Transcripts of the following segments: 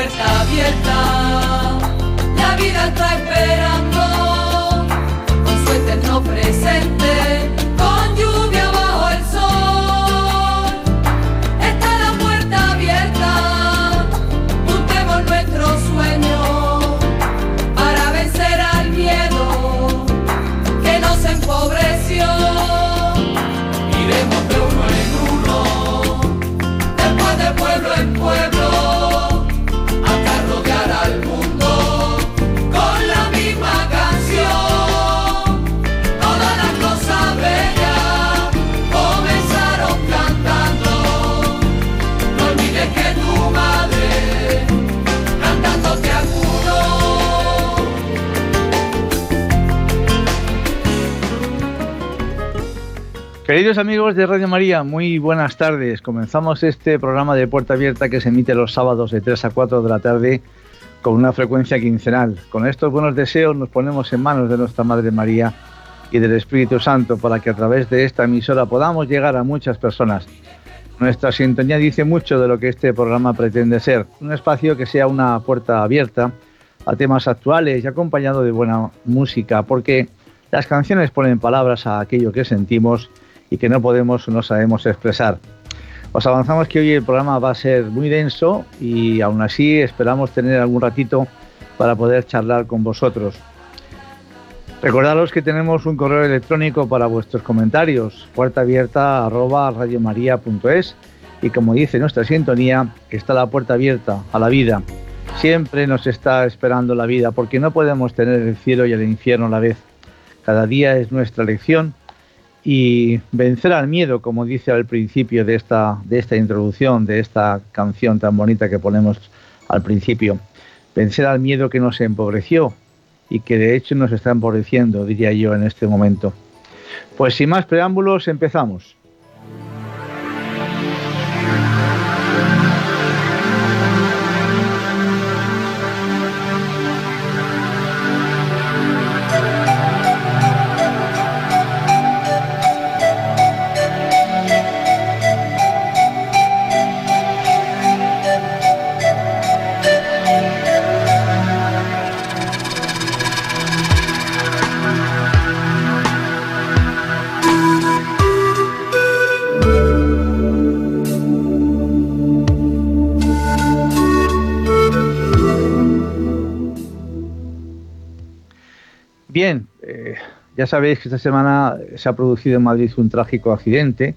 Puerta abierta vida está esperando con su eterno presente. Queridos amigos de Radio María, muy buenas tardes. Comenzamos este programa de Puerta Abierta que se emite los sábados de 3 a 4 de la tarde con una frecuencia quincenal. Con estos buenos deseos nos ponemos en manos de nuestra Madre María y del Espíritu Santo para que a través de esta emisora podamos llegar a muchas personas. Nuestra sintonía dice mucho de lo que este programa pretende ser, un espacio que sea una puerta abierta a temas actuales y acompañado de buena música, porque las canciones ponen palabras a aquello que sentimos y que no podemos o no sabemos expresar. Os avanzamos que hoy el programa va a ser muy denso y aún así esperamos tener algún ratito para poder charlar con vosotros. Recordaros que tenemos un correo electrónico para vuestros comentarios, puerta abierta arroba y como dice nuestra sintonía, está la puerta abierta a la vida. Siempre nos está esperando la vida porque no podemos tener el cielo y el infierno a la vez. Cada día es nuestra lección y vencer al miedo, como dice al principio de esta, de esta introducción, de esta canción tan bonita que ponemos al principio. Vencer al miedo que nos empobreció y que de hecho nos está empobreciendo, diría yo, en este momento. Pues sin más preámbulos, empezamos. Ya sabéis que esta semana se ha producido en Madrid un trágico accidente,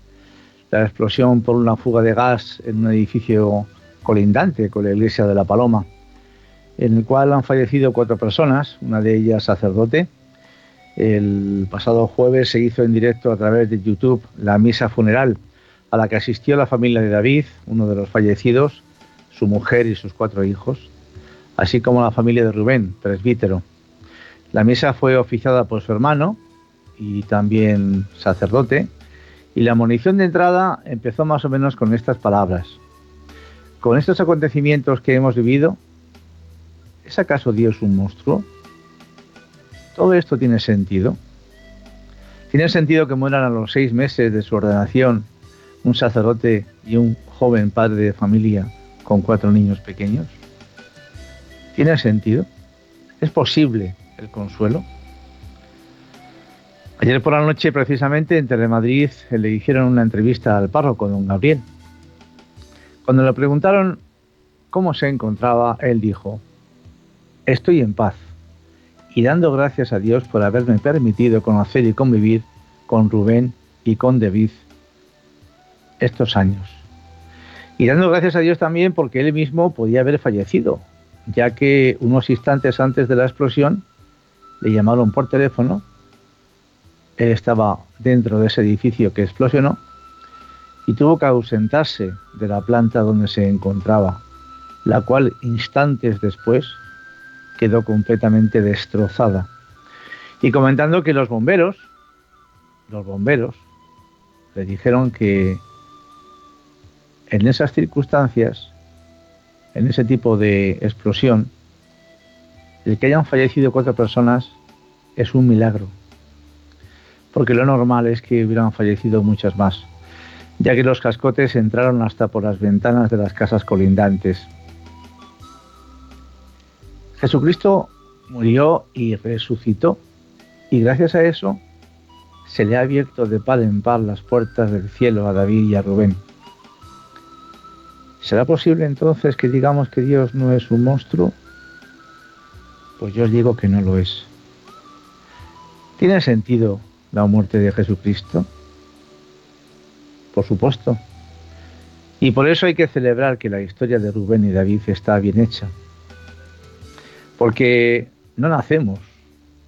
la explosión por una fuga de gas en un edificio colindante con la iglesia de La Paloma, en el cual han fallecido cuatro personas, una de ellas sacerdote. El pasado jueves se hizo en directo a través de YouTube la misa funeral a la que asistió la familia de David, uno de los fallecidos, su mujer y sus cuatro hijos, así como la familia de Rubén, presbítero. La misa fue oficiada por su hermano y también sacerdote, y la munición de entrada empezó más o menos con estas palabras. Con estos acontecimientos que hemos vivido, ¿es acaso Dios un monstruo? ¿Todo esto tiene sentido? ¿Tiene sentido que mueran a los seis meses de su ordenación un sacerdote y un joven padre de familia con cuatro niños pequeños? ¿Tiene sentido? ¿Es posible el consuelo. Ayer por la noche, precisamente, en Telemadrid le hicieron una entrevista al párroco, don Gabriel. Cuando le preguntaron cómo se encontraba, él dijo, estoy en paz y dando gracias a Dios por haberme permitido conocer y convivir con Rubén y con David estos años. Y dando gracias a Dios también porque él mismo podía haber fallecido, ya que unos instantes antes de la explosión le llamaron por teléfono, él estaba dentro de ese edificio que explosionó y tuvo que ausentarse de la planta donde se encontraba, la cual instantes después quedó completamente destrozada. Y comentando que los bomberos, los bomberos, le dijeron que en esas circunstancias, en ese tipo de explosión, el que hayan fallecido cuatro personas es un milagro. Porque lo normal es que hubieran fallecido muchas más, ya que los cascotes entraron hasta por las ventanas de las casas colindantes. Jesucristo murió y resucitó, y gracias a eso se le ha abierto de par en par las puertas del cielo a David y a Rubén. ¿Será posible entonces que digamos que Dios no es un monstruo? Pues yo os digo que no lo es. ¿Tiene sentido la muerte de Jesucristo? Por supuesto. Y por eso hay que celebrar que la historia de Rubén y David está bien hecha. Porque no nacemos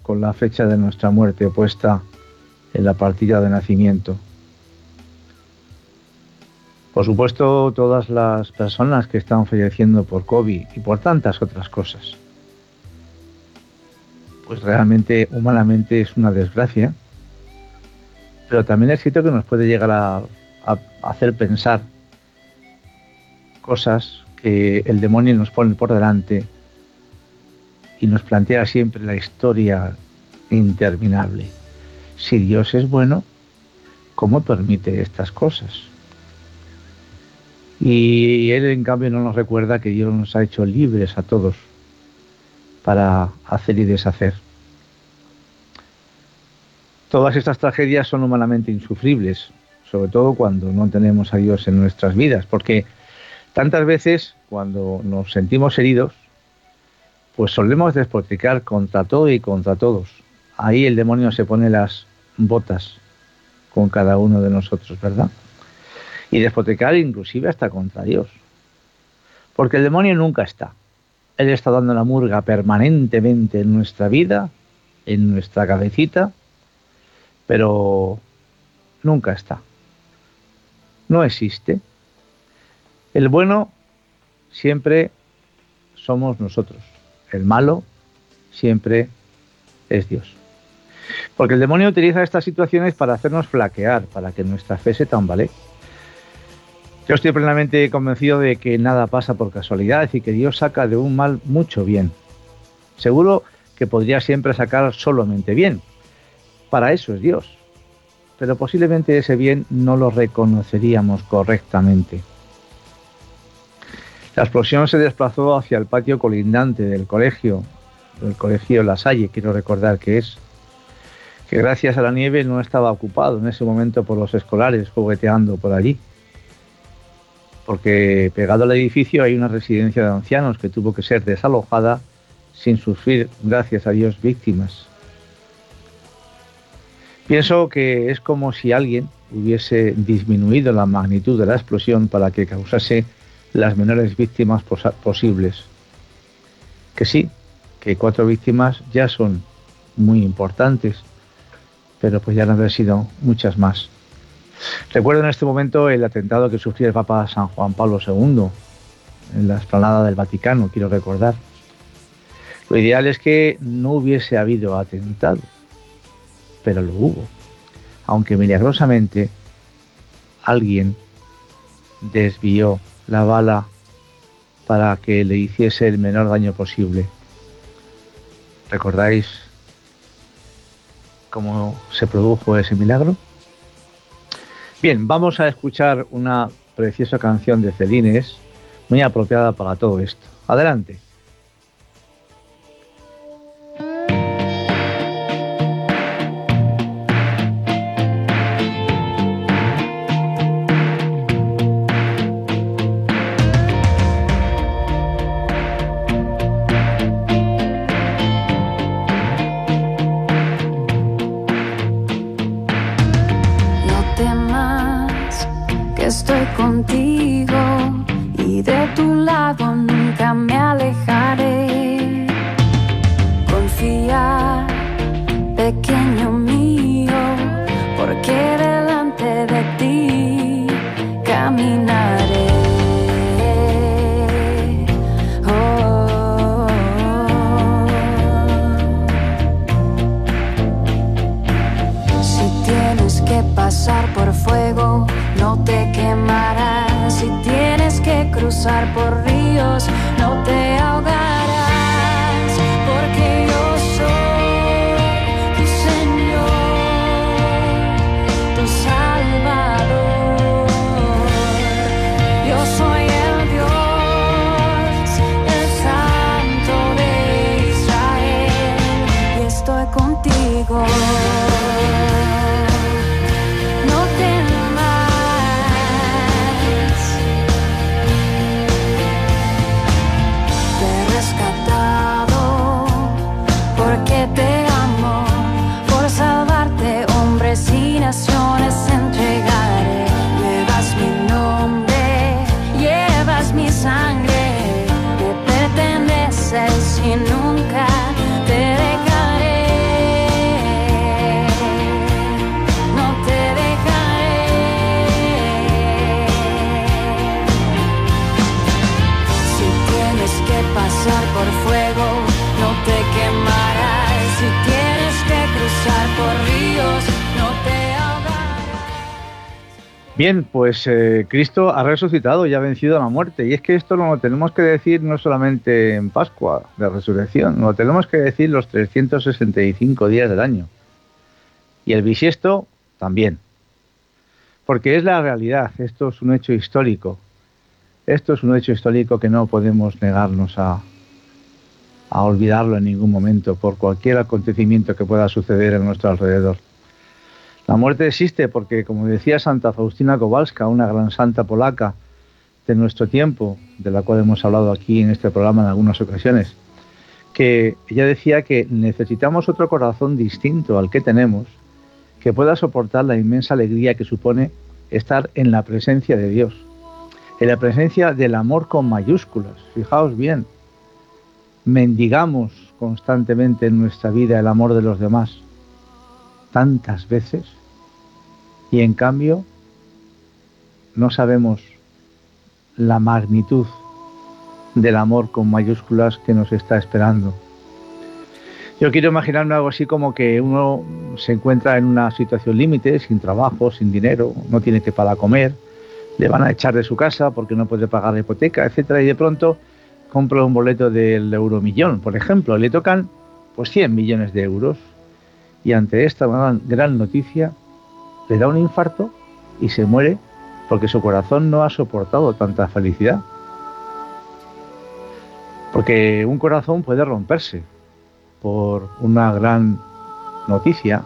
con la fecha de nuestra muerte puesta en la partida de nacimiento. Por supuesto, todas las personas que están falleciendo por COVID y por tantas otras cosas. Pues realmente, humanamente, es una desgracia. Pero también es cierto que nos puede llegar a, a hacer pensar cosas que el demonio nos pone por delante y nos plantea siempre la historia interminable. Si Dios es bueno, ¿cómo permite estas cosas? Y Él, en cambio, no nos recuerda que Dios nos ha hecho libres a todos para hacer y deshacer. Todas estas tragedias son humanamente insufribles, sobre todo cuando no tenemos a Dios en nuestras vidas, porque tantas veces cuando nos sentimos heridos, pues solemos despotricar contra todo y contra todos. Ahí el demonio se pone las botas con cada uno de nosotros, ¿verdad? y despotricar inclusive hasta contra Dios. Porque el demonio nunca está. Él está dando la murga permanentemente en nuestra vida, en nuestra cabecita, pero nunca está. No existe. El bueno siempre somos nosotros. El malo siempre es Dios. Porque el demonio utiliza estas situaciones para hacernos flaquear, para que nuestra fe se tambalee. Yo estoy plenamente convencido de que nada pasa por casualidad y que Dios saca de un mal mucho bien. Seguro que podría siempre sacar solamente bien. Para eso es Dios. Pero posiblemente ese bien no lo reconoceríamos correctamente. La explosión se desplazó hacia el patio colindante del colegio, del colegio La Salle, quiero recordar que es, que gracias a la nieve no estaba ocupado en ese momento por los escolares jugueteando por allí porque pegado al edificio hay una residencia de ancianos que tuvo que ser desalojada sin sufrir, gracias a Dios, víctimas. Pienso que es como si alguien hubiese disminuido la magnitud de la explosión para que causase las menores víctimas posibles. Que sí, que cuatro víctimas ya son muy importantes, pero pues ya no han sido muchas más. Recuerdo en este momento el atentado que sufrió el Papa San Juan Pablo II en la explanada del Vaticano, quiero recordar. Lo ideal es que no hubiese habido atentado, pero lo hubo. Aunque milagrosamente alguien desvió la bala para que le hiciese el menor daño posible. ¿Recordáis cómo se produjo ese milagro? Bien, vamos a escuchar una preciosa canción de Celines, muy apropiada para todo esto. Adelante. Pequeño mío, porque delante de ti caminaré. Oh. Si tienes que pasar por fuego, no te quemarás. Si tienes que cruzar por Bien, pues eh, Cristo ha resucitado y ha vencido a la muerte. Y es que esto lo tenemos que decir no solamente en Pascua de Resurrección, lo tenemos que decir los 365 días del año. Y el bisiesto también. Porque es la realidad, esto es un hecho histórico. Esto es un hecho histórico que no podemos negarnos a, a olvidarlo en ningún momento por cualquier acontecimiento que pueda suceder a nuestro alrededor. La muerte existe porque, como decía Santa Faustina Kowalska, una gran santa polaca de nuestro tiempo, de la cual hemos hablado aquí en este programa en algunas ocasiones, que ella decía que necesitamos otro corazón distinto al que tenemos, que pueda soportar la inmensa alegría que supone estar en la presencia de Dios, en la presencia del amor con mayúsculas. Fijaos bien, mendigamos constantemente en nuestra vida el amor de los demás, tantas veces, y en cambio no sabemos la magnitud del amor con mayúsculas que nos está esperando. Yo quiero imaginarme algo así como que uno se encuentra en una situación límite, sin trabajo, sin dinero, no tiene que para comer, le van a echar de su casa porque no puede pagar la hipoteca, etcétera, y de pronto compra un boleto del euromillón, por ejemplo, le tocan pues 100 millones de euros y ante esta gran, noticia le da un infarto y se muere porque su corazón no ha soportado tanta felicidad. Porque un corazón puede romperse por una gran noticia,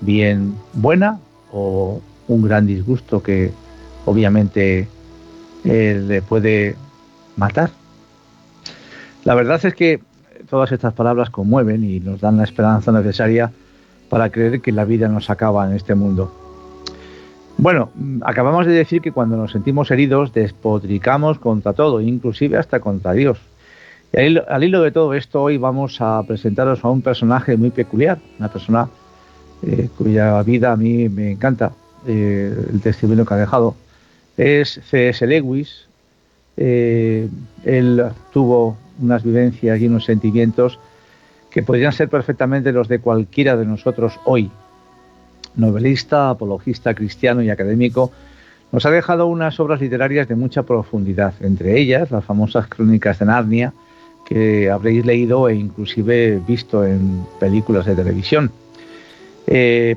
bien buena o un gran disgusto que obviamente eh, le puede matar. La verdad es que todas estas palabras conmueven y nos dan la esperanza necesaria para creer que la vida nos acaba en este mundo. Bueno, acabamos de decir que cuando nos sentimos heridos despotricamos contra todo, inclusive hasta contra Dios. Y al hilo, de todo esto, hoy vamos a presentaros a un personaje muy peculiar, una persona eh, cuya vida a mí me encanta, eh, el testimonio que ha dejado. Es C.S. Lewis. Eh, él tuvo unas vivencias y unos sentimientos que podrían ser perfectamente los de cualquiera de nosotros hoy. Novelista, apologista cristiano y académico, nos ha dejado unas obras literarias de mucha profundidad, entre ellas las famosas Crónicas de Narnia, que habréis leído e inclusive visto en películas de televisión, eh,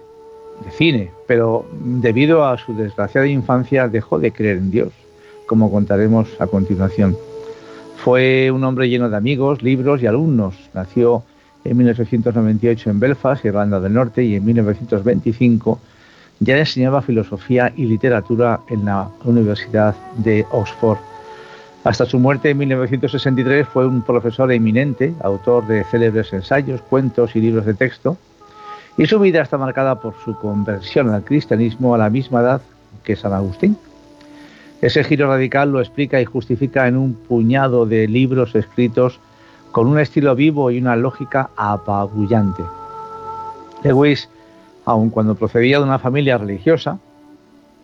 de cine, pero debido a su desgraciada infancia dejó de creer en Dios, como contaremos a continuación. Fue un hombre lleno de amigos, libros y alumnos. Nació en 1898 en Belfast, Irlanda del Norte, y en 1925 ya enseñaba filosofía y literatura en la Universidad de Oxford. Hasta su muerte en 1963 fue un profesor eminente, autor de célebres ensayos, cuentos y libros de texto, y su vida está marcada por su conversión al cristianismo a la misma edad que San Agustín. Ese giro radical lo explica y justifica en un puñado de libros escritos con un estilo vivo y una lógica apabullante. Lewis, aun cuando procedía de una familia religiosa,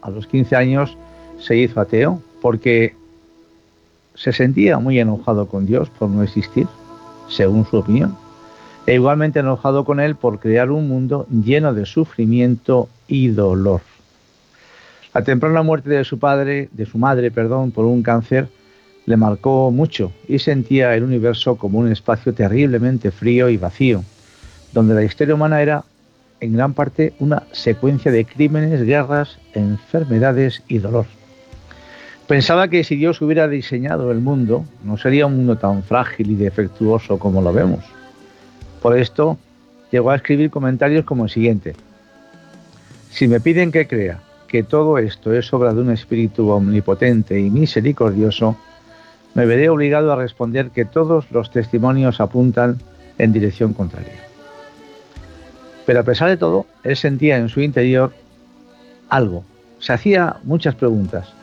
a los 15 años se hizo ateo porque se sentía muy enojado con Dios por no existir, según su opinión, e igualmente enojado con él por crear un mundo lleno de sufrimiento y dolor. La temprana muerte de su padre, de su madre, perdón, por un cáncer, le marcó mucho y sentía el universo como un espacio terriblemente frío y vacío, donde la historia humana era en gran parte una secuencia de crímenes, guerras, enfermedades y dolor. Pensaba que si Dios hubiera diseñado el mundo, no sería un mundo tan frágil y defectuoso como lo vemos. Por esto, llegó a escribir comentarios como el siguiente. Si me piden que crea que todo esto es obra de un espíritu omnipotente y misericordioso, me veré obligado a responder que todos los testimonios apuntan en dirección contraria. Pero a pesar de todo, él sentía en su interior algo. Se hacía muchas preguntas,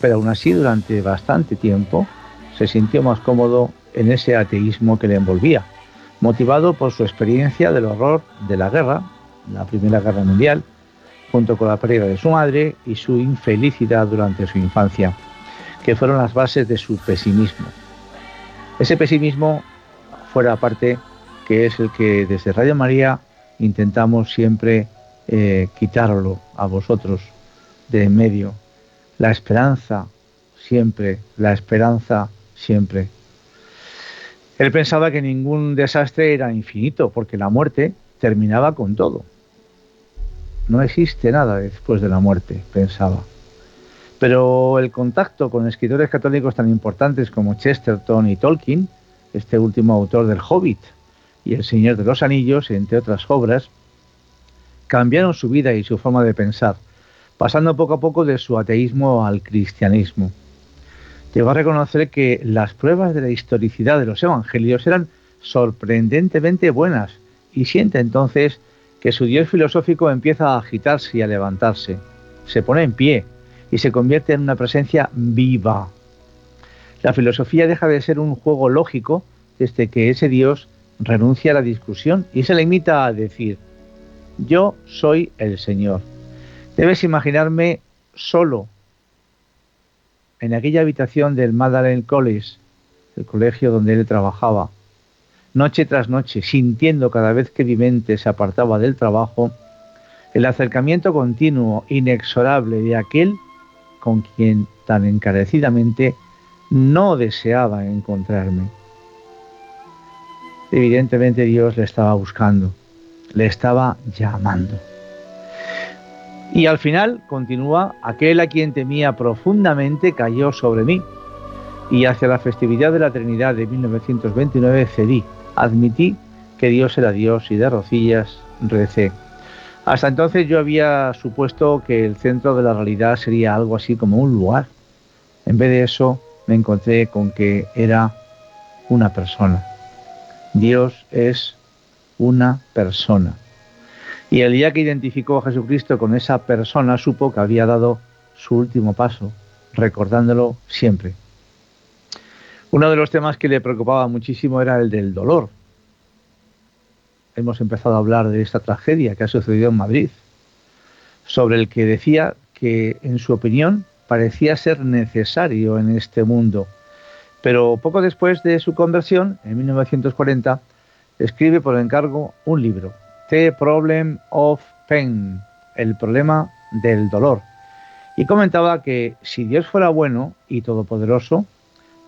pero aún así durante bastante tiempo se sintió más cómodo en ese ateísmo que le envolvía, motivado por su experiencia del horror de la guerra, la Primera Guerra Mundial, junto con la pérdida de su madre y su infelicidad durante su infancia, que fueron las bases de su pesimismo. Ese pesimismo fuera aparte que es el que desde Radio María intentamos siempre eh, quitarlo a vosotros de en medio. La esperanza siempre, la esperanza siempre. Él pensaba que ningún desastre era infinito, porque la muerte terminaba con todo. No existe nada después de la muerte, pensaba. Pero el contacto con escritores católicos tan importantes como Chesterton y Tolkien, este último autor del Hobbit y El Señor de los Anillos, entre otras obras, cambiaron su vida y su forma de pensar, pasando poco a poco de su ateísmo al cristianismo. Llegó a reconocer que las pruebas de la historicidad de los evangelios eran sorprendentemente buenas y siente entonces que su Dios filosófico empieza a agitarse y a levantarse, se pone en pie y se convierte en una presencia viva. La filosofía deja de ser un juego lógico desde que ese Dios renuncia a la discusión y se limita a decir, yo soy el Señor. Debes imaginarme solo en aquella habitación del Magdalene College, el colegio donde él trabajaba, noche tras noche, sintiendo cada vez que mi mente se apartaba del trabajo, el acercamiento continuo, inexorable de aquel con quien tan encarecidamente no deseaba encontrarme. Evidentemente Dios le estaba buscando, le estaba llamando. Y al final, continúa, aquel a quien temía profundamente cayó sobre mí. Y hacia la festividad de la Trinidad de 1929 cedí admití que Dios era Dios y de rocillas recé. Hasta entonces yo había supuesto que el centro de la realidad sería algo así como un lugar. En vez de eso me encontré con que era una persona. Dios es una persona. Y el día que identificó a Jesucristo con esa persona supo que había dado su último paso, recordándolo siempre. Uno de los temas que le preocupaba muchísimo era el del dolor. Hemos empezado a hablar de esta tragedia que ha sucedido en Madrid, sobre el que decía que, en su opinión, parecía ser necesario en este mundo. Pero poco después de su conversión, en 1940, escribe por encargo un libro, The Problem of Pain, el problema del dolor. Y comentaba que si Dios fuera bueno y todopoderoso,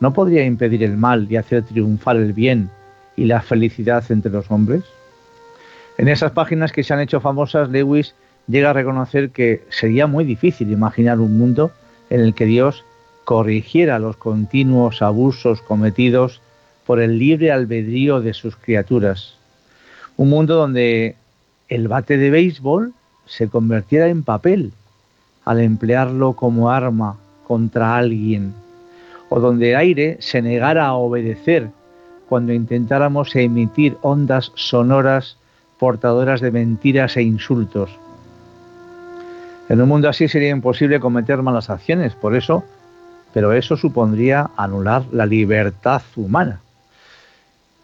¿no podría impedir el mal y hacer triunfar el bien y la felicidad entre los hombres? En esas páginas que se han hecho famosas, Lewis llega a reconocer que sería muy difícil imaginar un mundo en el que Dios corrigiera los continuos abusos cometidos por el libre albedrío de sus criaturas. Un mundo donde el bate de béisbol se convirtiera en papel al emplearlo como arma contra alguien o donde el aire se negara a obedecer cuando intentáramos emitir ondas sonoras portadoras de mentiras e insultos. En un mundo así sería imposible cometer malas acciones, por eso pero eso supondría anular la libertad humana.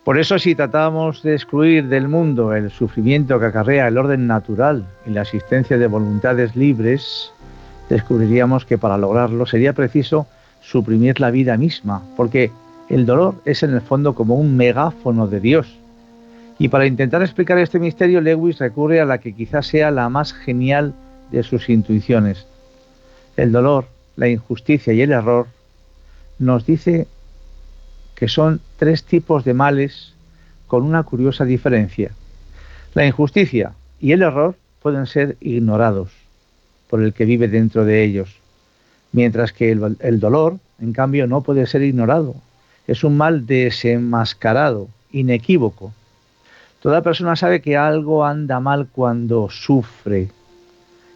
Por eso si tratamos de excluir del mundo el sufrimiento que acarrea el orden natural y la existencia de voluntades libres, descubriríamos que para lograrlo sería preciso suprimir la vida misma, porque el dolor es en el fondo como un megáfono de Dios. Y para intentar explicar este misterio, Lewis recurre a la que quizás sea la más genial de sus intuiciones. El dolor, la injusticia y el error nos dice que son tres tipos de males con una curiosa diferencia. La injusticia y el error pueden ser ignorados por el que vive dentro de ellos, mientras que el, dolor, en cambio, no puede ser ignorado. Es un mal desenmascarado, inequívoco. Toda persona sabe que algo anda mal cuando sufre.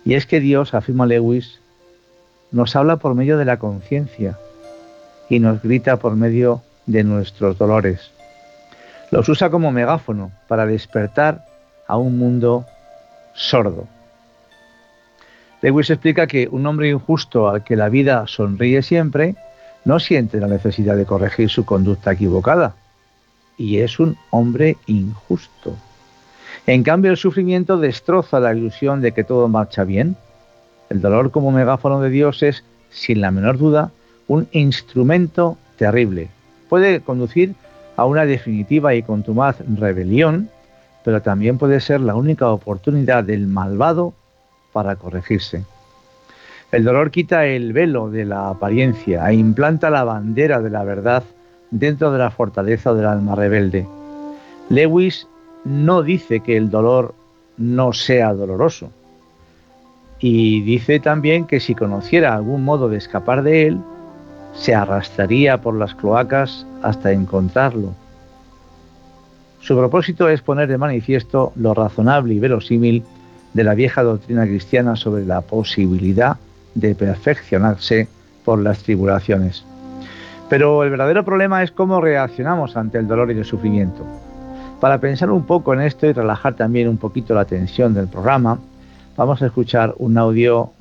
Y es que Dios, afirma Lewis, nos habla por medio de la conciencia y nos grita por medio de nuestros dolores. Los usa como megáfono para despertar a un mundo sordo. Lewis explica que un hombre injusto al que la vida sonríe siempre no siente la necesidad de corregir su conducta equivocada y es un hombre injusto. En cambio, el sufrimiento destroza la ilusión de que todo marcha bien. El dolor como megáfono de Dios es, sin la menor duda, un instrumento terrible. Puede conducir a una definitiva y contumaz rebelión, pero también puede ser la única oportunidad del malvado para corregirse. El dolor quita el velo de la apariencia e implanta la bandera de la verdad dentro de la fortaleza del alma rebelde. Lewis no dice que el dolor no sea doloroso. Y dice también que si conociera algún modo de escapar de él, se arrastraría por las cloacas hasta encontrarlo. Su propósito es poner de manifiesto lo razonable y verosímil de la vieja doctrina cristiana sobre la posibilidad de perfeccionarse por las tribulaciones. Pero el verdadero problema es cómo reaccionamos ante el dolor y el sufrimiento. Para pensar un poco en esto y relajar también un poquito la tensión del programa, vamos a escuchar un audio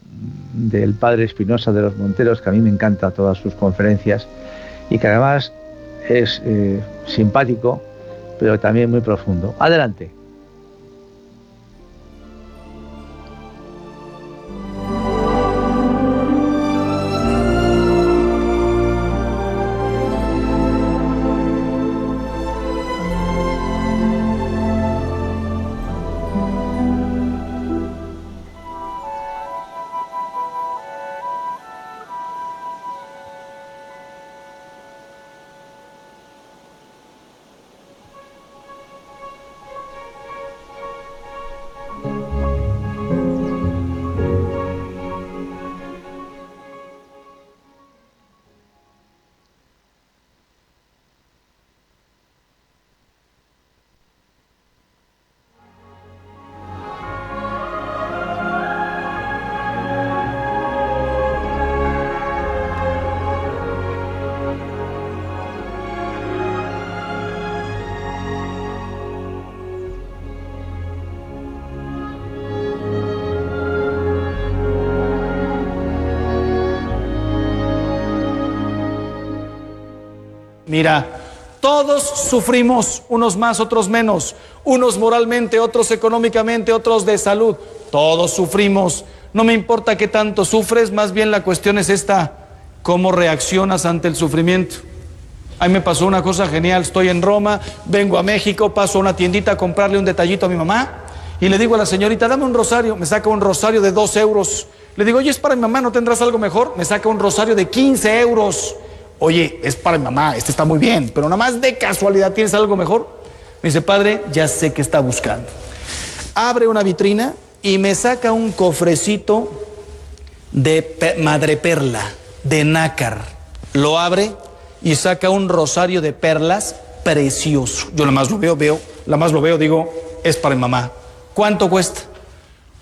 del padre Espinosa de los Monteros, que a mí me encanta todas sus conferencias y que además es eh, simpático, pero también muy profundo. Adelante. Mira, todos sufrimos, unos más, otros menos, unos moralmente, otros económicamente, otros de salud. Todos sufrimos. No me importa qué tanto sufres, más bien la cuestión es esta, cómo reaccionas ante el sufrimiento. A mí me pasó una cosa genial, estoy en Roma, vengo a México, paso a una tiendita a comprarle un detallito a mi mamá y le digo a la señorita, dame un rosario, me saca un rosario de dos euros. Le digo, oye, es para mi mamá, ¿no tendrás algo mejor? Me saca un rosario de 15 euros oye, es para mi mamá, este está muy bien, pero nada más de casualidad tienes algo mejor. Me dice, padre, ya sé que está buscando. Abre una vitrina y me saca un cofrecito de madreperla, de nácar. Lo abre y saca un rosario de perlas precioso. Yo nada más lo veo, veo, nada más lo veo, digo, es para mi mamá. ¿Cuánto cuesta?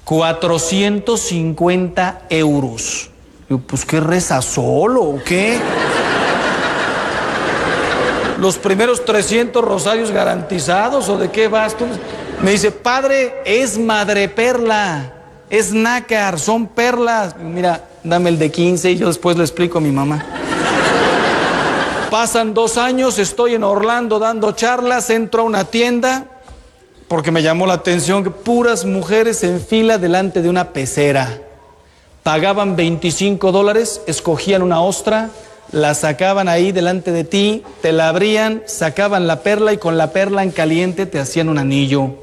450 euros. Yo, pues qué reza solo o qué los primeros 300 rosarios garantizados o de qué vas tú? Me dice, padre, es madreperla, es nácar, son perlas. Mira, dame el de 15 y yo después le explico a mi mamá. Pasan dos años, estoy en Orlando dando charlas, entro a una tienda porque me llamó la atención que puras mujeres en fila delante de una pecera. Pagaban 25 dólares, escogían una ostra, la sacaban ahí delante de ti, te la abrían, sacaban la perla y con la perla en caliente te hacían un anillo.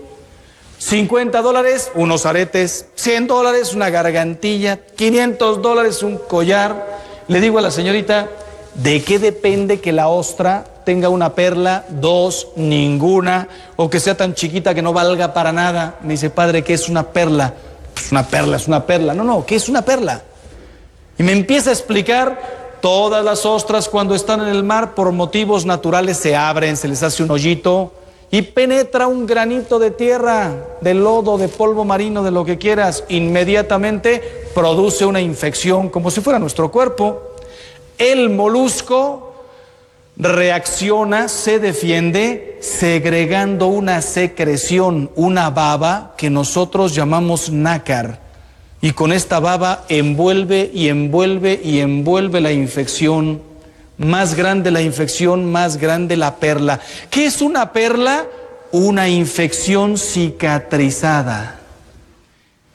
50 dólares, unos aretes, 100 dólares, una gargantilla, 500 dólares, un collar. Le digo a la señorita, ¿de qué depende que la ostra tenga una perla, dos, ninguna, o que sea tan chiquita que no valga para nada? Me dice, padre, ¿qué es una perla? Pues una perla es una perla. No, no, ¿qué es una perla? Y me empieza a explicar todas las ostras cuando están en el mar por motivos naturales se abren, se les hace un hoyito y penetra un granito de tierra, de lodo, de polvo marino, de lo que quieras, inmediatamente produce una infección como si fuera nuestro cuerpo. El molusco reacciona, se defiende, segregando una secreción, una baba que nosotros llamamos nácar. Y con esta baba envuelve y envuelve y envuelve la infección más grande la infección, más grande la perla. ¿Qué es una perla? Una infección cicatrizada.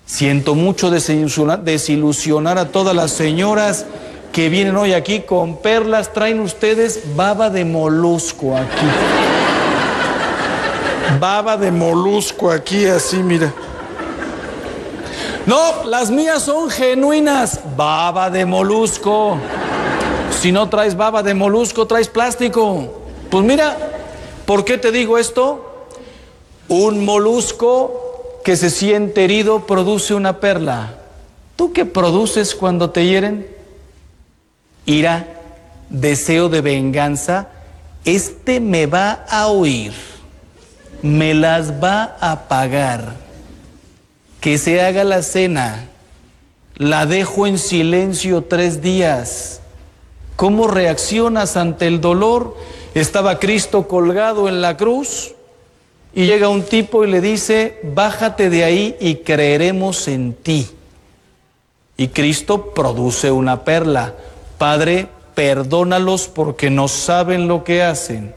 Siento mucho desilusionar, a todas las señoras que vienen hoy aquí con perlas. Traen ustedes baba de molusco aquí. Baba de molusco aquí, así, mira. No, las mías son genuinas. Baba de molusco. Si no traes baba de molusco, traes plástico. Pues mira, ¿por qué te digo esto? Un molusco que se siente herido produce una perla. ¿Tú qué produces cuando te hieren? Ira, deseo de venganza. Este me va a oír, me las va a pagar. Que se haga la cena, la dejo en silencio tres días ¿Cómo reaccionas ante el dolor? Estaba Cristo colgado en la cruz y llega un tipo y le dice, bájate de ahí y creeremos en ti. Y Cristo produce una perla. Padre, perdónalos porque no saben lo que hacen.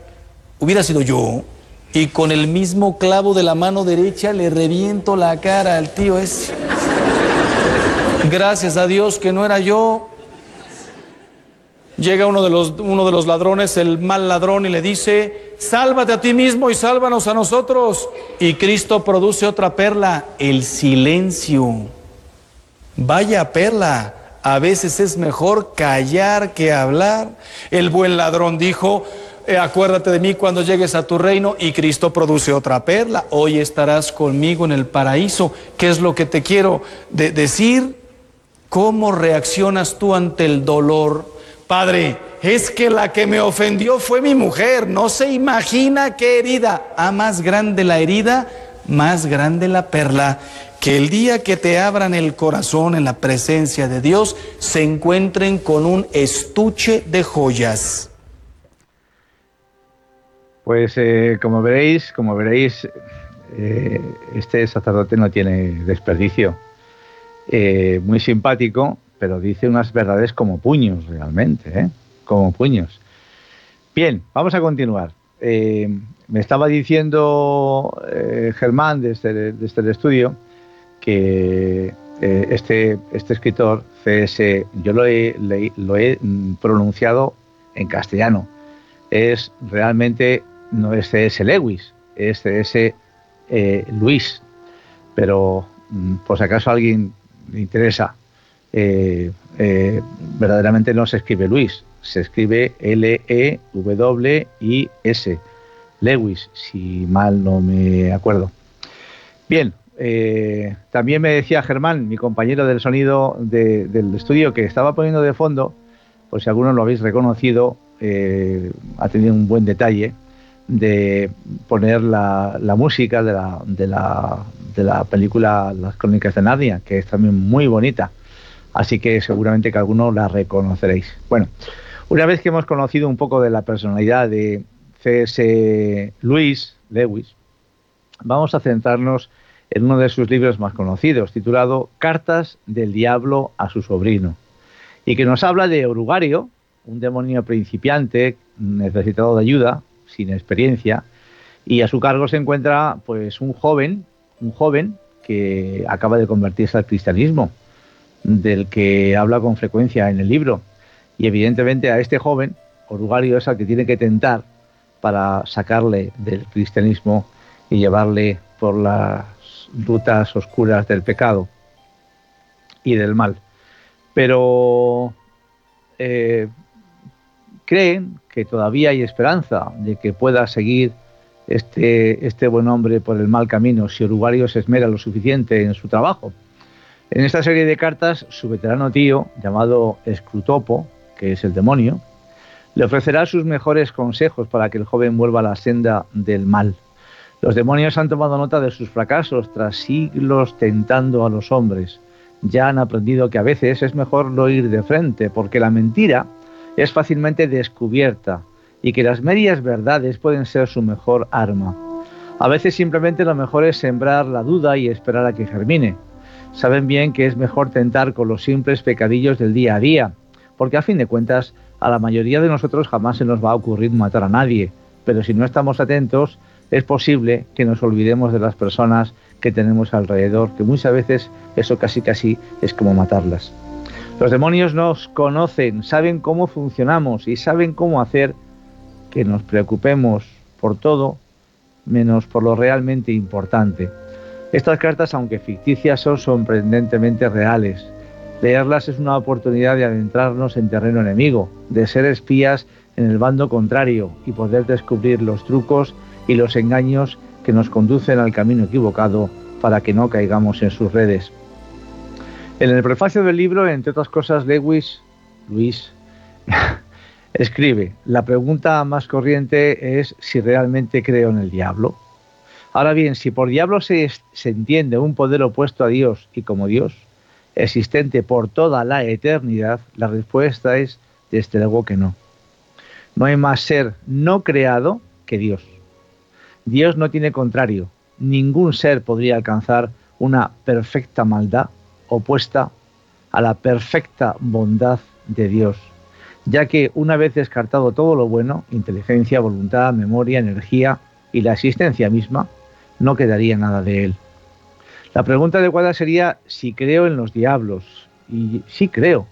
Hubiera sido yo y con el mismo clavo de la mano derecha le reviento la cara al tío ese. Gracias a Dios que no era yo, Llega uno de, los, uno de los ladrones, el mal ladrón, y le dice, sálvate a ti mismo y sálvanos a nosotros. Y Cristo produce otra perla, el silencio. Vaya perla, a veces es mejor callar que hablar. El buen ladrón dijo, eh, acuérdate de mí cuando llegues a tu reino y Cristo produce otra perla. Hoy estarás conmigo en el paraíso. ¿Qué es lo que te quiero decir? ¿Cómo reaccionas tú ante el dolor? Padre, es que la que me ofendió fue mi mujer. No se imagina qué herida. A más grande la herida, más grande la perla. Que el día que te abran el corazón en la presencia de Dios, se encuentren con un estuche de joyas. Pues eh, como veréis, como veréis, eh, este sacerdote no tiene desperdicio. Eh, muy simpático, pero dice unas verdades como puños realmente, como puños. Bien, vamos a continuar. Me estaba diciendo Germán desde, el estudio que este, este escritor, CS, yo lo he, lo he pronunciado en castellano. Es realmente, no es CS Lewis, es CS Luis. Pero mm, por si acaso a alguien le interesa eh, eh, verdaderamente no se escribe Luis, se escribe L-E-W-I-S, Lewis, si mal no me acuerdo. Bien, eh, también me decía Germán, mi compañero del sonido del estudio, que estaba poniendo de fondo, por si algunos lo habéis reconocido, ha tenido un buen detalle de poner la, música de la, de, la, de la película Las Crónicas de Narnia, que es también muy bonita así que seguramente que algunos la reconoceréis. Bueno, una vez que hemos conocido un poco de la personalidad de C.S. Lewis, Lewis, vamos a centrarnos en uno de sus libros más conocidos, titulado Cartas del Diablo a su sobrino, y que nos habla de Orugario, un demonio principiante necesitado de ayuda, sin experiencia, y a su cargo se encuentra pues un joven, un joven que acaba de convertirse al cristianismo, del que habla con frecuencia en el libro. Y evidentemente a este joven, Orugario es al que tiene que tentar para sacarle del cristianismo y llevarle por las rutas oscuras del pecado y del mal. Pero eh, creen que todavía hay esperanza de que pueda seguir este, este buen hombre por el mal camino si Uruguayo se esmera lo suficiente en su trabajo. En esta serie de cartas, su veterano tío, llamado Escrutopo, que es el demonio, le ofrecerá sus mejores consejos para que el joven vuelva a la senda del mal. Los demonios han tomado nota de sus fracasos tras siglos tentando a los hombres. Ya han aprendido que a veces es mejor no ir de frente, porque la mentira es fácilmente descubierta y que las medias verdades pueden ser su mejor arma. A veces simplemente lo mejor es sembrar la duda y esperar a que germine. Saben bien que es mejor tentar con los simples pecadillos del día a día, porque a fin de cuentas a la mayoría de nosotros jamás se nos va a ocurrir matar a nadie, pero si no estamos atentos es posible que nos olvidemos de las personas que tenemos alrededor, que muchas veces eso casi casi es como matarlas. Los demonios nos conocen, saben cómo funcionamos y saben cómo hacer que nos preocupemos por todo menos por lo realmente importante. Estas cartas, aunque ficticias, son sorprendentemente reales. Leerlas es una oportunidad de adentrarnos en terreno enemigo, de ser espías en el bando contrario y poder descubrir los trucos y los engaños que nos conducen al camino equivocado para que no caigamos en sus redes. En el prefacio del libro, entre otras cosas, Lewis, Luis, escribe, la pregunta más corriente es si realmente creo en el diablo. Ahora bien, si por diablo se, se entiende un poder opuesto a Dios y como Dios, existente por toda la eternidad, la respuesta es desde luego que no. No hay más ser no creado que Dios. Dios no tiene contrario. Ningún ser podría alcanzar una perfecta maldad opuesta a la perfecta bondad de Dios, ya que una vez descartado todo lo bueno, inteligencia, voluntad, memoria, energía y la existencia misma, no quedaría nada de él. La pregunta adecuada sería si creo en los diablos. Y sí creo.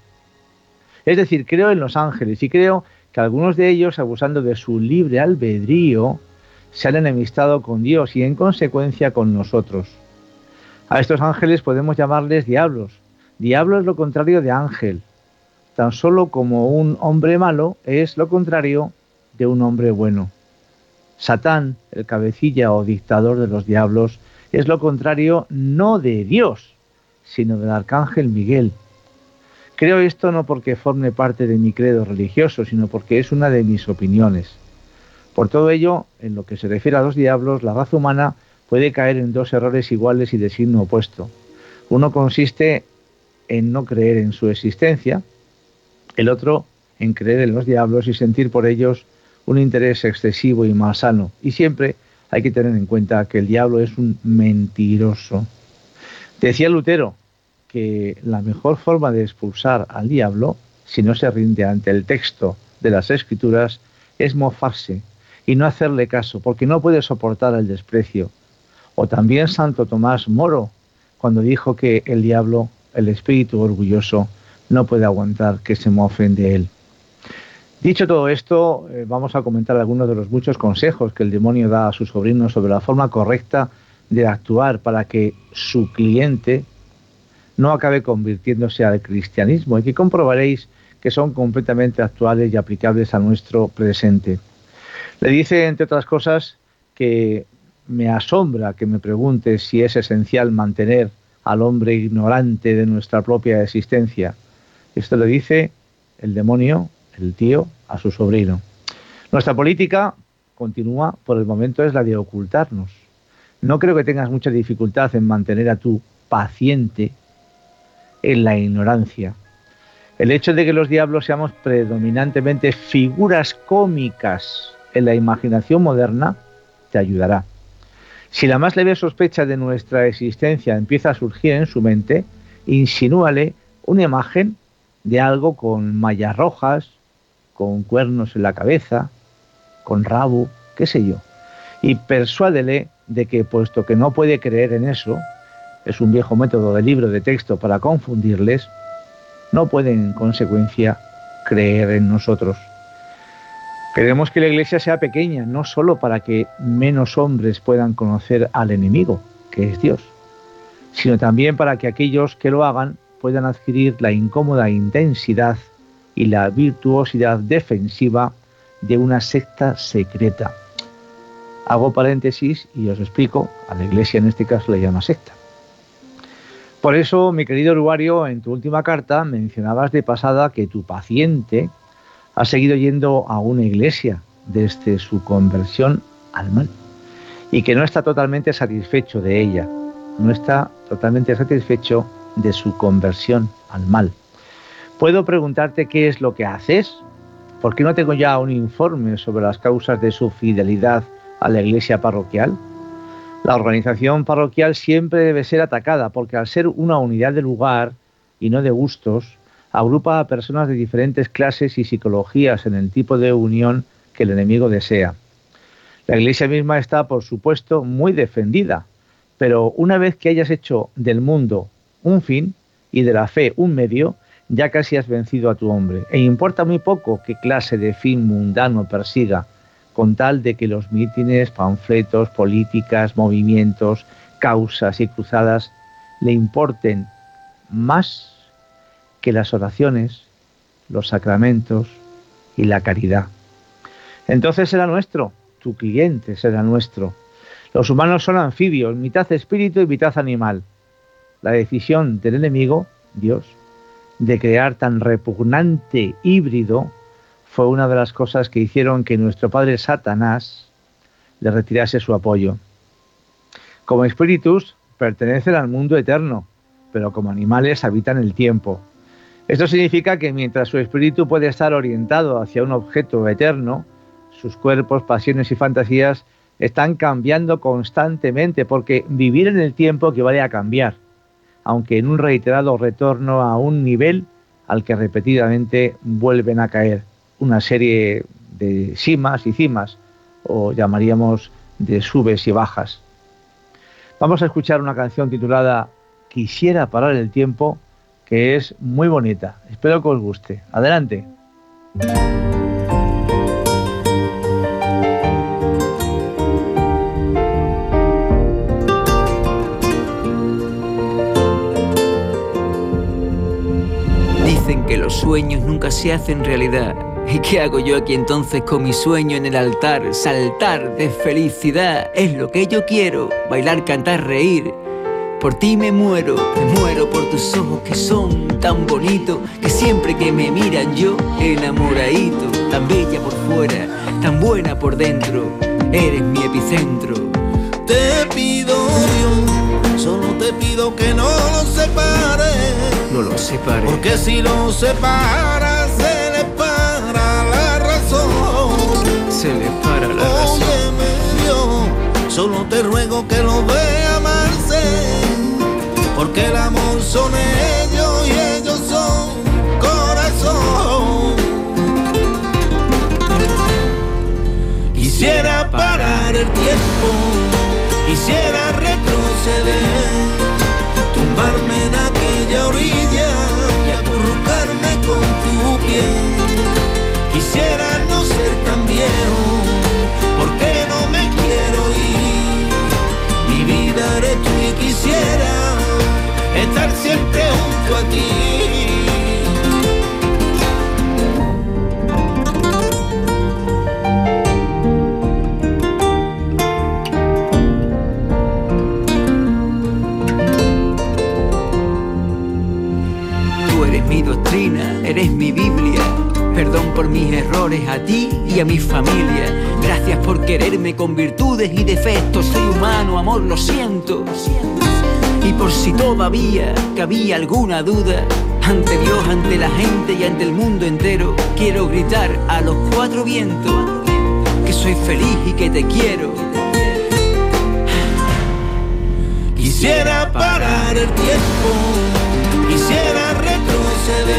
Es decir, creo en los ángeles y creo que algunos de ellos, abusando de su libre albedrío, se han enemistado con Dios y en consecuencia con nosotros. A estos ángeles podemos llamarles diablos. Diablo es lo contrario de ángel. Tan solo como un hombre malo es lo contrario de un hombre bueno. Satán, el cabecilla o dictador de los diablos, es lo contrario no de Dios, sino del arcángel Miguel. Creo esto no porque forme parte de mi credo religioso, sino porque es una de mis opiniones. Por todo ello, en lo que se refiere a los diablos, la raza humana puede caer en dos errores iguales y de signo opuesto. Uno consiste en no creer en su existencia, el otro en creer en los diablos y sentir por ellos un interés excesivo y malsano. Y siempre hay que tener en cuenta que el diablo es un mentiroso. Decía Lutero que la mejor forma de expulsar al diablo, si no se rinde ante el texto de las escrituras, es mofarse y no hacerle caso, porque no puede soportar el desprecio. O también Santo Tomás Moro, cuando dijo que el diablo, el espíritu orgulloso, no puede aguantar que se mofen de él. Dicho todo esto, eh, vamos a comentar algunos de los muchos consejos que el demonio da a su sobrino sobre la forma correcta de actuar para que su cliente no acabe convirtiéndose al cristianismo y que comprobaréis que son completamente actuales y aplicables a nuestro presente. Le dice, entre otras cosas, que me asombra que me pregunte si es esencial mantener al hombre ignorante de nuestra propia existencia. Esto le dice el demonio el tío a su sobrino. Nuestra política, continúa, por el momento es la de ocultarnos. No creo que tengas mucha dificultad en mantener a tu paciente en la ignorancia. El hecho de que los diablos seamos predominantemente figuras cómicas en la imaginación moderna te ayudará. Si la más leve sospecha de nuestra existencia empieza a surgir en su mente, insinúale una imagen de algo con mallas rojas, con cuernos en la cabeza, con rabo, qué sé yo. Y persuádele de que, puesto que no puede creer en eso, es un viejo método de libro de texto para confundirles, no pueden en consecuencia creer en nosotros. Queremos que la iglesia sea pequeña, no solo para que menos hombres puedan conocer al enemigo, que es Dios, sino también para que aquellos que lo hagan puedan adquirir la incómoda intensidad y la virtuosidad defensiva de una secta secreta. Hago paréntesis y os explico, a la iglesia en este caso le llama secta. Por eso, mi querido usuario, en tu última carta mencionabas de pasada que tu paciente ha seguido yendo a una iglesia desde su conversión al mal y que no está totalmente satisfecho de ella, no está totalmente satisfecho de su conversión al mal. ¿Puedo preguntarte qué es lo que haces? ¿Por qué no tengo ya un informe sobre las causas de su fidelidad a la iglesia parroquial? La organización parroquial siempre debe ser atacada porque al ser una unidad de lugar y no de gustos, agrupa a personas de diferentes clases y psicologías en el tipo de unión que el enemigo desea. La iglesia misma está, por supuesto, muy defendida, pero una vez que hayas hecho del mundo un fin y de la fe un medio, ya casi has vencido a tu hombre. E importa muy poco qué clase de fin mundano persiga, con tal de que los mítines, panfletos, políticas, movimientos, causas y cruzadas le importen más que las oraciones, los sacramentos y la caridad. Entonces será nuestro, tu cliente será nuestro. Los humanos son anfibios, mitad espíritu y mitad animal. La decisión del enemigo, Dios, de crear tan repugnante híbrido fue una de las cosas que hicieron que nuestro padre Satanás le retirase su apoyo. Como espíritus pertenecen al mundo eterno, pero como animales habitan el tiempo. Esto significa que mientras su espíritu puede estar orientado hacia un objeto eterno, sus cuerpos, pasiones y fantasías están cambiando constantemente porque vivir en el tiempo equivale a cambiar, aunque en un reiterado retorno a un nivel al que repetidamente vuelven a caer una serie de cimas y cimas, o llamaríamos de subes y bajas. Vamos a escuchar una canción titulada Quisiera parar el tiempo que es muy bonita. Espero que os guste. Adelante. Dicen que los sueños nunca se hacen realidad. ¿Y qué hago yo aquí entonces con mi sueño en el altar? Saltar de felicidad es lo que yo quiero. Bailar, cantar, reír por ti me muero, me muero por tus ojos que son tan bonitos, que siempre que me miran yo enamoradito, tan bella por fuera, tan buena por dentro, eres mi epicentro. Te pido Dios, solo te pido que no lo separes. No lo separes. Porque si lo separas, se le para la razón. Se le para la razón. Óyeme Dios, solo te ruego que lo vea amarse el amor son ellos y ellos son corazón. Quisiera parar el tiempo, quisiera retroceder, tumbarme en siempre junto a ti. Tú eres mi doctrina, eres mi Biblia. Perdón por mis errores a ti y a mi familia. Gracias por quererme con virtudes y defectos. Soy humano, amor, lo siento. Y por si todavía cabía alguna duda, ante Dios, ante la gente y ante el mundo entero, quiero gritar a los cuatro vientos que soy feliz y que te quiero. Quisiera parar el tiempo, quisiera retroceder,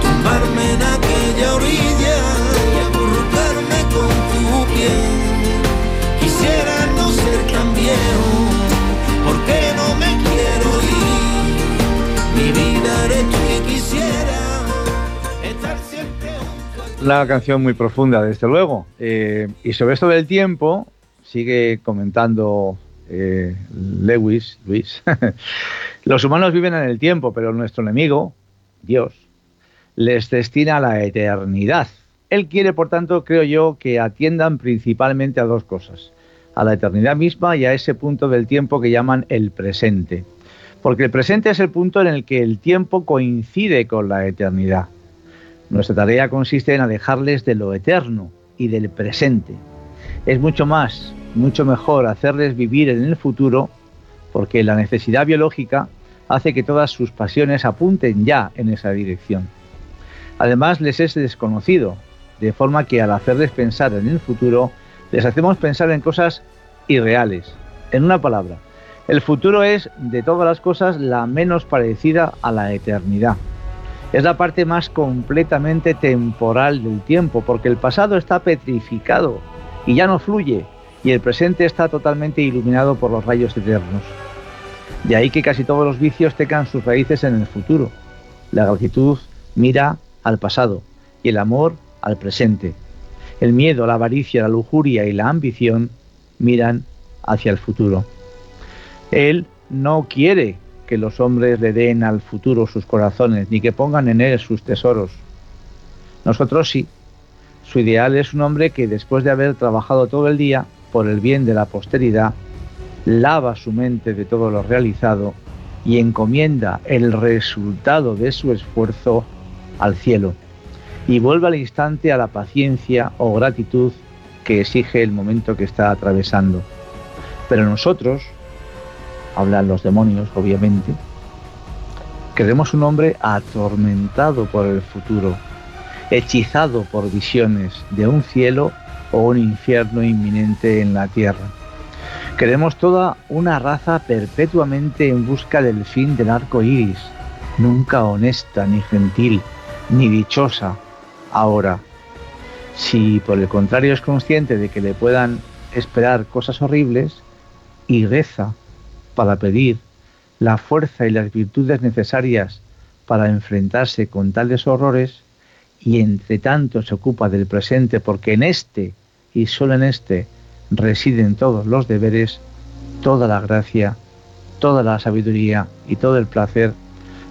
tumbarme en aquella orilla y acurrucarme con tu piel. Quisiera no ser tan viejo porque Una canción muy profunda, desde luego. Eh, y sobre esto del tiempo, sigue comentando eh, Lewis, Luis. Los humanos viven en el tiempo, pero nuestro enemigo, Dios, les destina la eternidad. Él quiere, por tanto, creo yo, que atiendan principalmente a dos cosas a la eternidad misma y a ese punto del tiempo que llaman el presente. Porque el presente es el punto en el que el tiempo coincide con la eternidad. Nuestra tarea consiste en alejarles de lo eterno y del presente. Es mucho más, mucho mejor hacerles vivir en el futuro porque la necesidad biológica hace que todas sus pasiones apunten ya en esa dirección. Además les es desconocido, de forma que al hacerles pensar en el futuro, les hacemos pensar en cosas irreales. En una palabra, el futuro es de todas las cosas la menos parecida a la eternidad. Es la parte más completamente temporal del tiempo, porque el pasado está petrificado y ya no fluye, y el presente está totalmente iluminado por los rayos eternos. De ahí que casi todos los vicios tengan sus raíces en el futuro. La gratitud mira al pasado y el amor al presente. El miedo, la avaricia, la lujuria y la ambición miran hacia el futuro. Él no quiere que los hombres le den al futuro sus corazones, ni que pongan en él sus tesoros. Nosotros sí. Su ideal es un hombre que después de haber trabajado todo el día por el bien de la posteridad, lava su mente de todo lo realizado y encomienda el resultado de su esfuerzo al cielo y vuelve al instante a la paciencia o gratitud que exige el momento que está atravesando. Pero nosotros, hablan los demonios, obviamente, queremos un hombre atormentado por el futuro, hechizado por visiones de un cielo o un infierno inminente en la tierra. Queremos toda una raza perpetuamente en busca del fin del arco iris, nunca honesta, ni gentil, ni dichosa. Ahora, si por el contrario es consciente de que le puedan esperar cosas horribles, y reza para pedir la fuerza y las virtudes necesarias para enfrentarse con tales horrores y entre tanto se ocupa del presente porque en este y solo en este residen todos los deberes, toda la gracia, toda la sabiduría y todo el placer,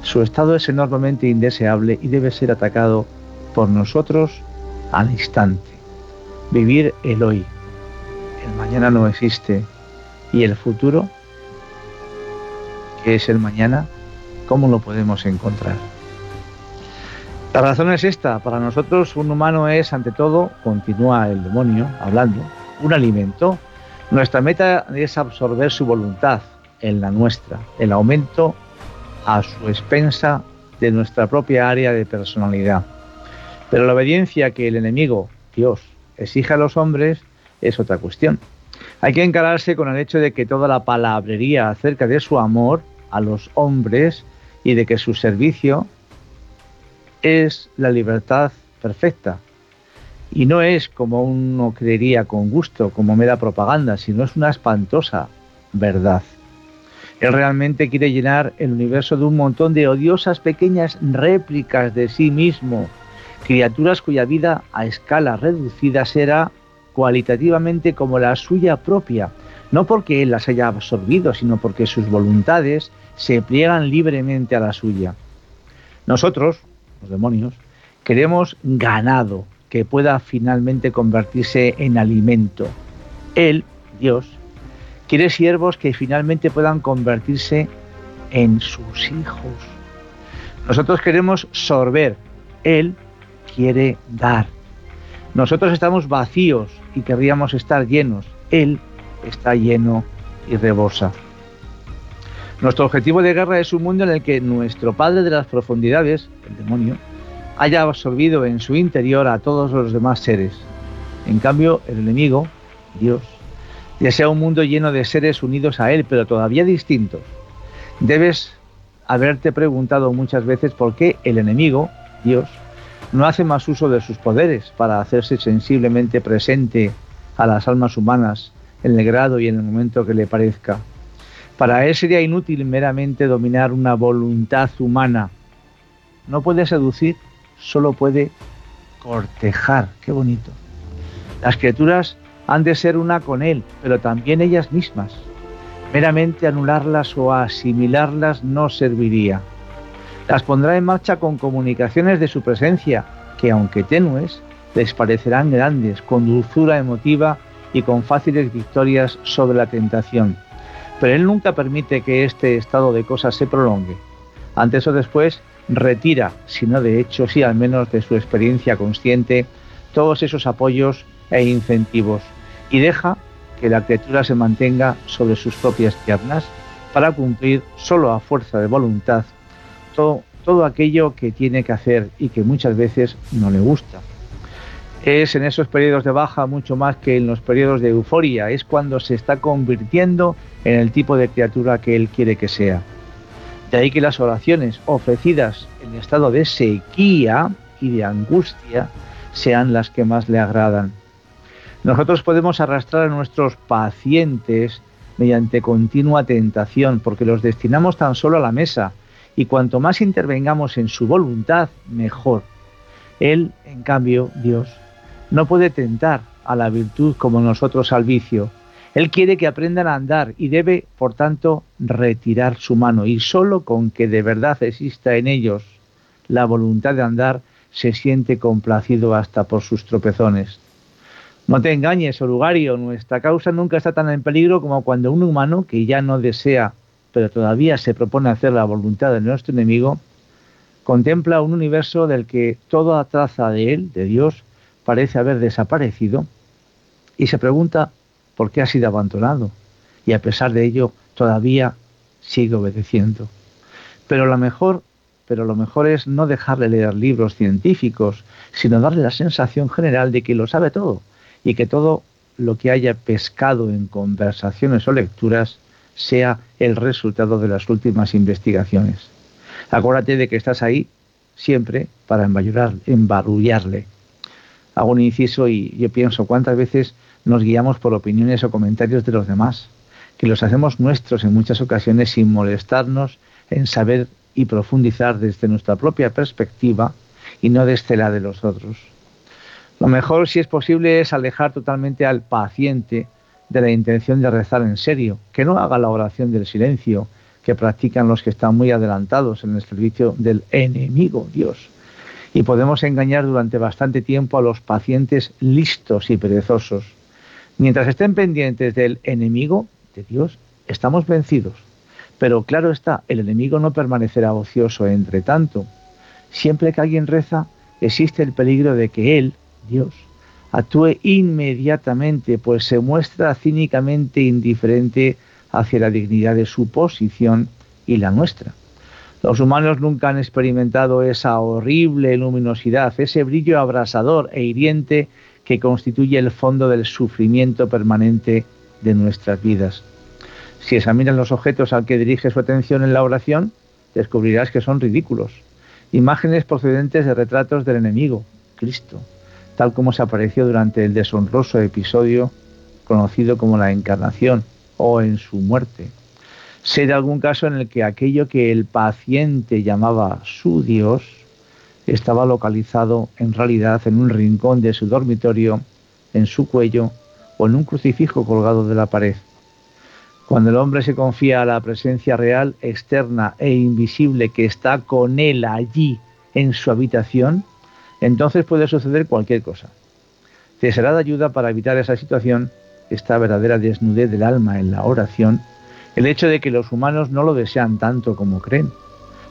su estado es enormemente indeseable y debe ser atacado por nosotros al instante. Vivir el hoy. El mañana no existe y el futuro que es el mañana, ¿cómo lo podemos encontrar? La razón es esta, para nosotros un humano es ante todo, continúa el demonio hablando, un alimento. Nuestra meta es absorber su voluntad en la nuestra, el aumento a su expensa de nuestra propia área de personalidad. Pero la obediencia que el enemigo, Dios, exige a los hombres es otra cuestión. Hay que encararse con el hecho de que toda la palabrería acerca de su amor a los hombres y de que su servicio es la libertad perfecta. Y no es como uno creería con gusto, como mera propaganda, sino es una espantosa verdad. Él realmente quiere llenar el universo de un montón de odiosas pequeñas réplicas de sí mismo, criaturas cuya vida a escala reducida será cualitativamente como la suya propia, no porque él las haya absorbido, sino porque sus voluntades se pliegan libremente a la suya. Nosotros, los demonios, queremos ganado que pueda finalmente convertirse en alimento. Él, Dios, quiere siervos que finalmente puedan convertirse en sus hijos. Nosotros queremos sorber, Él quiere dar. Nosotros estamos vacíos y querríamos estar llenos. Él está lleno y rebosa. Nuestro objetivo de guerra es un mundo en el que nuestro Padre de las profundidades, el demonio, haya absorbido en su interior a todos los demás seres. En cambio, el enemigo, Dios, desea un mundo lleno de seres unidos a Él, pero todavía distintos. Debes haberte preguntado muchas veces por qué el enemigo, Dios, no hace más uso de sus poderes para hacerse sensiblemente presente a las almas humanas en el grado y en el momento que le parezca. Para él sería inútil meramente dominar una voluntad humana. No puede seducir, solo puede cortejar, qué bonito. Las criaturas han de ser una con Él, pero también ellas mismas. Meramente anularlas o asimilarlas no serviría. Las pondrá en marcha con comunicaciones de su presencia, que aunque tenues, les parecerán grandes, con dulzura emotiva y con fáciles victorias sobre la tentación. Pero Él nunca permite que este estado de cosas se prolongue. Antes o después, retira, si no de hecho, sí al menos de su experiencia consciente, todos esos apoyos e incentivos y deja que la criatura se mantenga sobre sus propias piernas para cumplir solo a fuerza de voluntad todo, aquello que tiene que hacer y que muchas veces no le gusta. Es en esos periodos de baja mucho más que en los periodos de euforia, es cuando se está convirtiendo en el tipo de criatura que él quiere que sea. De ahí que las oraciones ofrecidas en estado de sequía y de angustia sean las que más le agradan. Nosotros podemos arrastrar a nuestros pacientes mediante continua tentación, porque los destinamos tan solo a la mesa, y cuanto más intervengamos en su voluntad, mejor. Él, en cambio, Dios, no puede tentar a la virtud como nosotros al vicio. Él quiere que aprendan a andar y debe, por tanto, retirar su mano, y solo con que de verdad exista en ellos la voluntad de andar, se siente complacido hasta por sus tropezones. No te engañes, Orugario, nuestra causa nunca está tan en peligro como cuando un humano que ya no desea, pero todavía se propone hacer la voluntad de nuestro enemigo, contempla un universo del que toda traza de él, de Dios, parece haber desaparecido y se pregunta por qué ha sido abandonado y a pesar de ello todavía sigue obedeciendo. Pero lo mejor pero lo mejor es no dejarle leer libros científicos, sino darle la sensación general de que lo sabe todo y que todo lo que haya pescado en conversaciones o lecturas sea el resultado de las últimas investigaciones. Acuérdate de que estás ahí siempre para embarullarle. Hago un inciso y yo pienso cuántas veces nos guiamos por opiniones o comentarios de los demás, que los hacemos nuestros en muchas ocasiones sin molestarnos en saber y profundizar desde nuestra propia perspectiva y no desde la de los otros. Lo mejor, si es posible, es alejar totalmente al paciente de la intención de rezar en serio, que no haga la oración del silencio que practican los que están muy adelantados en el servicio del enemigo Dios. Y podemos engañar durante bastante tiempo a los pacientes listos y perezosos. Mientras estén pendientes del enemigo de Dios, estamos vencidos. Pero claro está, el enemigo no permanecerá ocioso entre tanto. Siempre que alguien reza, existe el peligro de que él, Dios, actúe inmediatamente, pues se muestra cínicamente indiferente hacia la dignidad de su posición y la nuestra. Los humanos nunca han experimentado esa horrible luminosidad, ese brillo abrasador e hiriente que constituye el fondo del sufrimiento permanente de nuestras vidas. Si examinas los objetos al que dirige su atención en la oración, descubrirás que son ridículos. Imágenes procedentes de retratos del enemigo, Cristo, tal como se apareció durante el deshonroso episodio conocido como la encarnación o en su muerte. De algún caso en el que aquello que el paciente llamaba su Dios estaba localizado en realidad en un rincón de su dormitorio, en su cuello o en un crucifijo colgado de la pared. Cuando el hombre se confía a la presencia real, externa e invisible que está con él allí en su habitación, entonces puede suceder cualquier cosa. Te será de ayuda para evitar esa situación, esta verdadera desnudez del alma en la oración, el hecho de que los humanos no lo desean tanto como creen,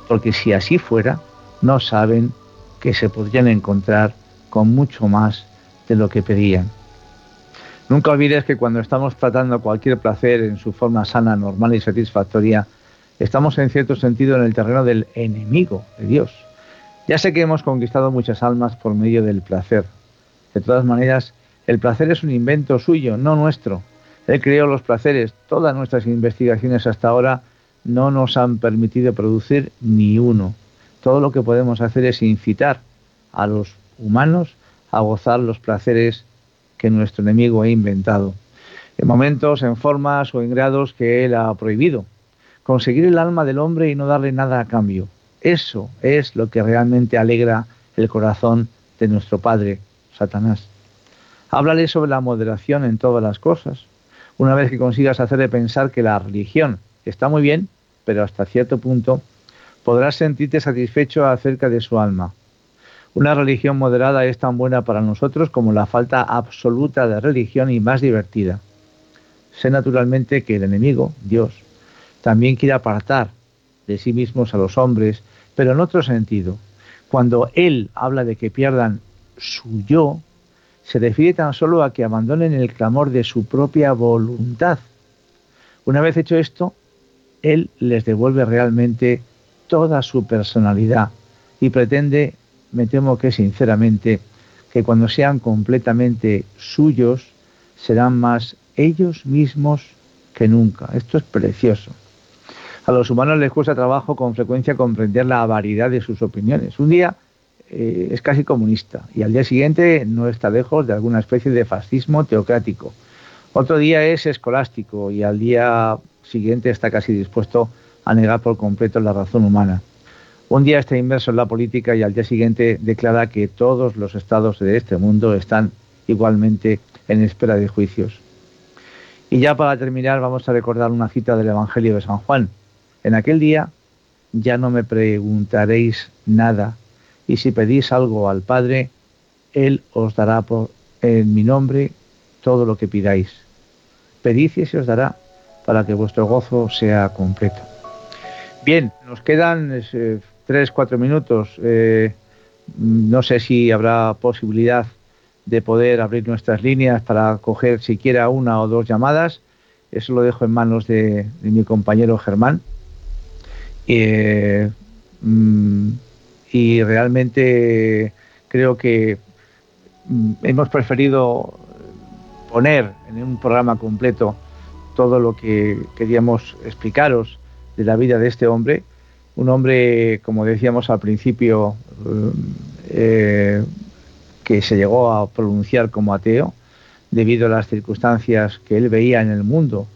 porque si así fuera, no saben que se podrían encontrar con mucho más de lo que pedían. Nunca olvides que cuando estamos tratando cualquier placer en su forma sana, normal y satisfactoria, estamos en cierto sentido en el terreno del enemigo de Dios. Ya sé que hemos conquistado muchas almas por medio del placer. De todas maneras, el placer es un invento suyo, no nuestro. Él creó los placeres. Todas nuestras investigaciones hasta ahora no nos han permitido producir ni uno. Todo lo que podemos hacer es incitar a los humanos a gozar los placeres que nuestro enemigo ha inventado, en momentos, en formas o en grados que él ha prohibido. Conseguir el alma del hombre y no darle nada a cambio. Eso es lo que realmente alegra el corazón de nuestro padre, Satanás. Háblale sobre la moderación en todas las cosas. Una vez que consigas hacerle pensar que la religión está muy bien, pero hasta cierto punto, podrás sentirte satisfecho acerca de su alma. Una religión moderada es tan buena para nosotros como la falta absoluta de religión y más divertida. Sé naturalmente que el enemigo, Dios, también quiere apartar de sí mismos a los hombres, pero en otro sentido. Cuando Él habla de que pierdan su yo, se refiere tan solo a que abandonen el clamor de su propia voluntad. Una vez hecho esto, Él les devuelve realmente toda su personalidad y pretende, me temo que sinceramente, que cuando sean completamente suyos, serán más ellos mismos que nunca. Esto es precioso. A los humanos les cuesta trabajo con frecuencia comprender la variedad de sus opiniones. Un día eh, es casi comunista y al día siguiente no está lejos de alguna especie de fascismo teocrático. Otro día es escolástico y al día siguiente está casi dispuesto a negar por completo la razón humana. Un día está inmerso en la política y al día siguiente declara que todos los estados de este mundo están igualmente en espera de juicios. Y ya para terminar vamos a recordar una cita del Evangelio de San Juan. En aquel día ya no me preguntaréis nada y si pedís algo al Padre, Él os dará por, en mi nombre todo lo que pidáis. Pedid y se os dará para que vuestro gozo sea completo. Bien, nos quedan eh, tres, cuatro minutos. Eh, no sé si habrá posibilidad de poder abrir nuestras líneas para coger siquiera una o dos llamadas. Eso lo dejo en manos de, mi compañero Germán. Eh, mm, y realmente creo que mm, hemos preferido poner en un programa completo todo lo que queríamos explicaros de la vida de este hombre. Un hombre, como decíamos al principio, eh, que se llegó a pronunciar como ateo debido a las circunstancias que él veía en el mundo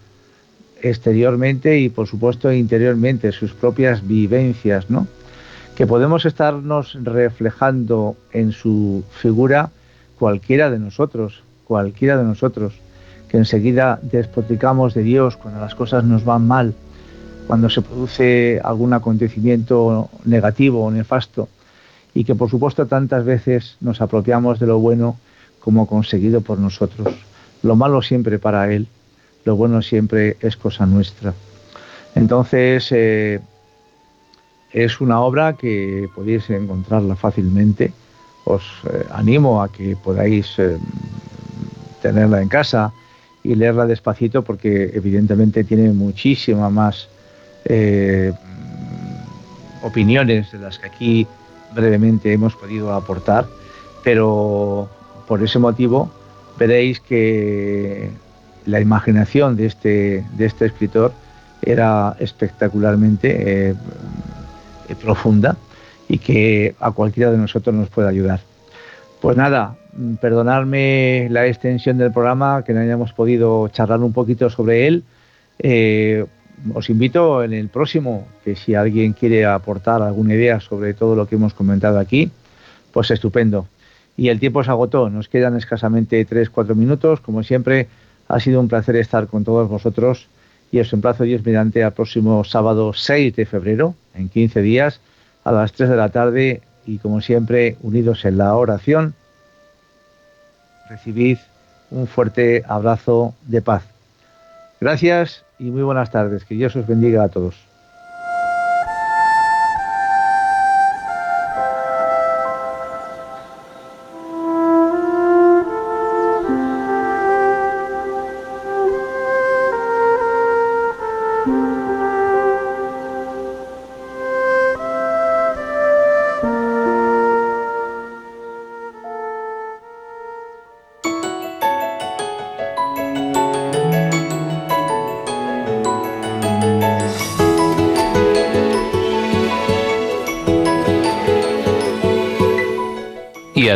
exteriormente y por supuesto interiormente, sus propias vivencias, ¿no? Que podemos estarnos reflejando en su figura cualquiera de nosotros, cualquiera de nosotros, que enseguida despotricamos de Dios cuando las cosas nos van mal, cuando se produce algún acontecimiento negativo o nefasto, y que por supuesto tantas veces nos apropiamos de lo bueno como conseguido por nosotros. Lo malo siempre para Él, lo bueno siempre es cosa nuestra. Entonces, eh, es una obra que podéis encontrarla fácilmente. Os eh, animo a que podáis eh, tenerla en casa y leerla despacito porque evidentemente tiene muchísima más opiniones de las que aquí brevemente hemos podido aportar, pero por ese motivo veréis que la imaginación de este, de este escritor era espectacularmente eh, profunda y que a cualquiera de nosotros nos puede ayudar. Pues nada, perdonadme la extensión del programa, que no hayamos podido charlar un poquito sobre él. Eh, os invito en el próximo, que si alguien quiere aportar alguna idea sobre todo lo que hemos comentado aquí, pues estupendo. Y el tiempo se agotó, nos quedan escasamente 3-4 minutos. Como siempre, ha sido un placer estar con todos vosotros y os emplazo Dios mediante al próximo sábado 6 de febrero, en 15 días, a las 3 de la tarde y como siempre, unidos en la oración, recibid un fuerte abrazo de paz. Gracias y muy buenas tardes. Que Dios os bendiga a todos.